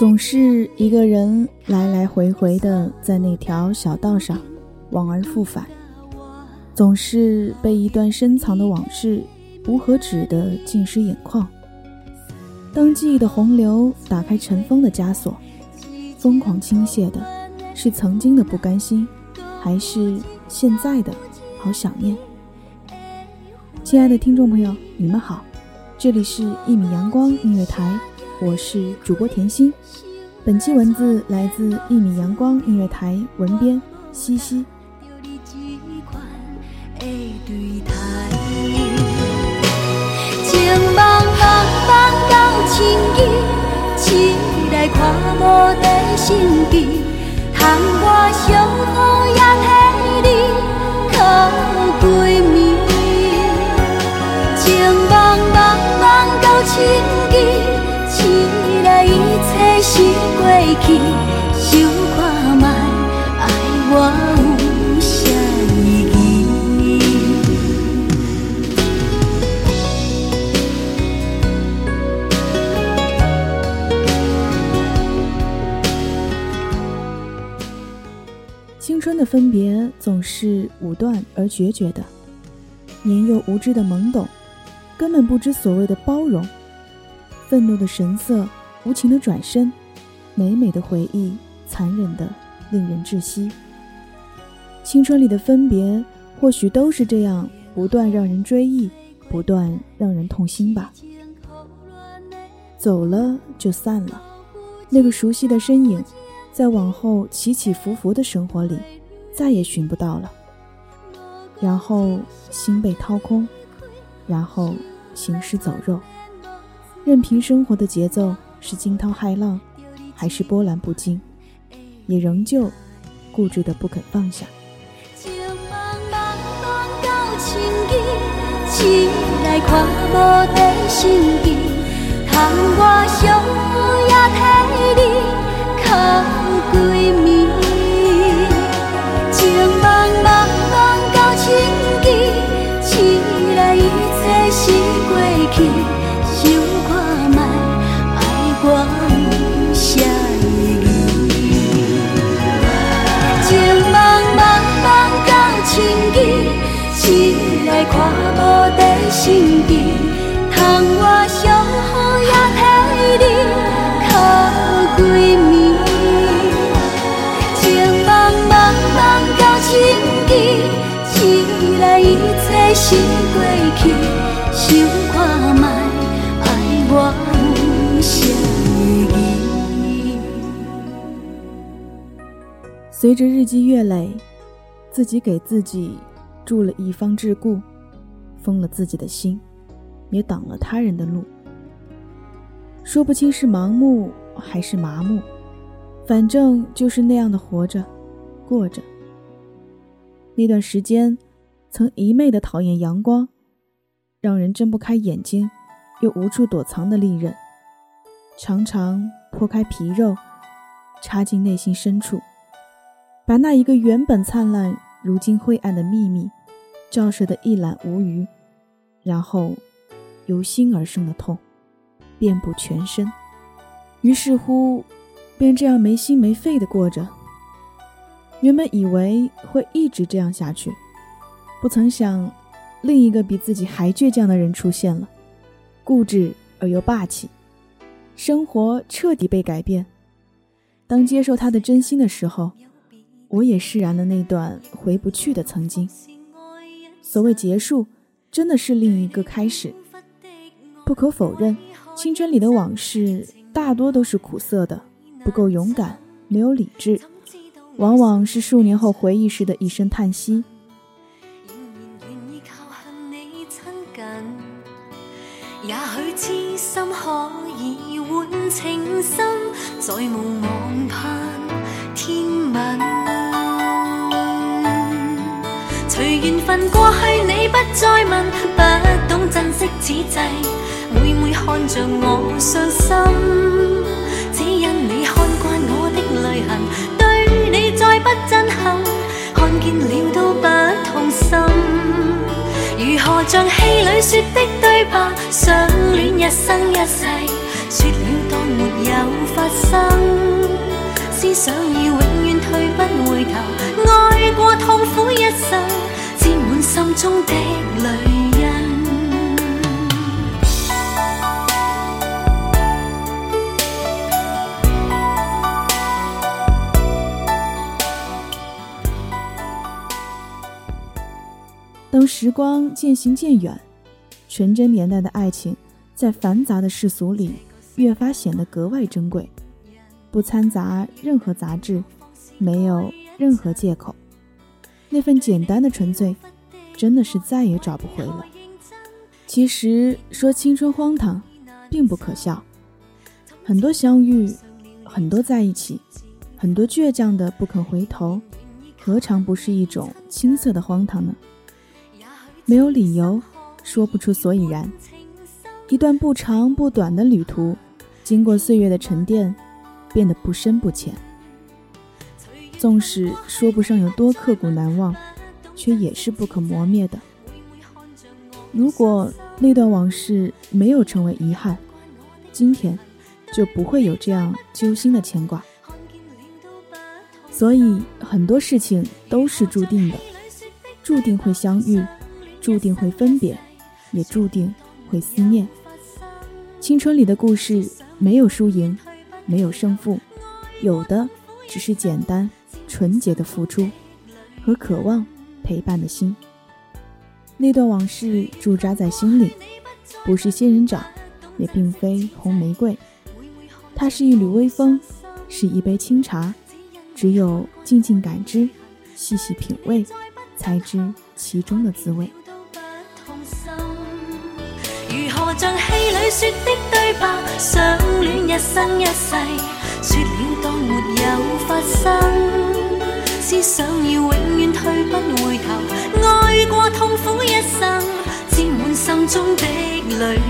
总是一个人来来回回的在那条小道上往而复返，总是被一段深藏的往事无可止的浸湿眼眶。当记忆的洪流打开尘封的枷锁，疯狂倾泻的是曾经的不甘心，还是现在的好想念？亲爱的听众朋友，你们好，这里是一米阳光音乐台，我是主播甜心。本期文字来自一米阳光音乐台文编西西。着你这款的对待，情茫茫茫到千里，起来看无地心机，窗外相好也替你靠闺过去，想看卖爱我？青春的分别总是武断而决绝的，年幼无知的懵懂，根本不知所谓的包容。愤怒的神色，无情的转身，美美的回忆，残忍的令人窒息。青春里的分别，或许都是这样，不断让人追忆，不断让人痛心吧。走了就散了，那个熟悉的身影，在往后起起伏伏的生活里，再也寻不到了。然后心被掏空，然后行尸走肉，任凭生活的节奏是惊涛骇浪，还是波澜不惊，也仍旧固执的不肯放下。情，来看无地心机，窗外相好也替你看无地心机，窗外相好也替你靠闺蜜。情茫茫茫到千里，起来一切是过去，想看卖，爱我有啥意义？随着日积月累，自己给自己筑了一方桎梏，封了自己的心，也挡了他人的路。说不清是盲目还是麻木，反正就是那样的活着，过着。那段时间，曾一昧的讨厌阳光，让人睁不开眼睛，又无处躲藏的利刃，常常剖开皮肉，插进内心深处，把那一个原本灿烂，如今晦暗的秘密，照射得一览无余，然后由心而生的痛。遍布全身，于是乎，便这样没心没肺的过着。原本以为会一直这样下去，不曾想，另一个比自己还倔强的人出现了，固执而又霸气。生活彻底被改变。当接受他的真心的时候，我也释然了那段回不去的曾经。所谓结束，真的是另一个开始。不可否认。青春里的往事大多都是苦涩的，不够勇敢，没有理智，往往是数年后回忆时的一声叹息。也许痴心可以换情深，再无望盼天问。份过去，你不再问，不懂珍惜此际。每每看着我伤心，只因你看惯我的泪痕，对你再不震撼，看见了都不痛心。如何像戏里说的对白，相恋一生一世，说了当没有发生。思想已永远退不回头，爱过痛苦一生，心中的泪。当时光渐行渐远，纯真年代的爱情，在繁杂的世俗里越发显得格外珍贵，不掺杂任何杂质，没有任何借口，那份简单的纯粹，真的是再也找不回了。其实说青春荒唐，并不可笑，很多相遇，很多在一起，很多倔强的不肯回头，何尝不是一种青涩的荒唐呢？没有理由，说不出所以然。一段不长不短的旅途，经过岁月的沉淀，变得不深不浅。纵使说不上有多刻骨难忘，却也是不可磨灭的。如果那段往事没有成为遗憾，今天就不会有这样揪心的牵挂。所以很多事情都是注定的，注定会相遇。注定会分别，也注定会思念。青春里的故事没有输赢，没有胜负，有的只是简单纯洁的付出和渴望陪伴的心。那段往事驻扎在心里，不是仙人掌，也并非红玫瑰，它是一缕微风，是一杯清茶。只有静静感知，细细品味，才知其中的滋味。如何像戏里说的对白，相恋一生一世，说了当没有发生。思想要永中的泪。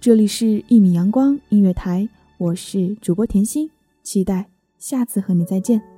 这里是《一米阳光音乐台》，我是主播甜心，期待下次和你再见。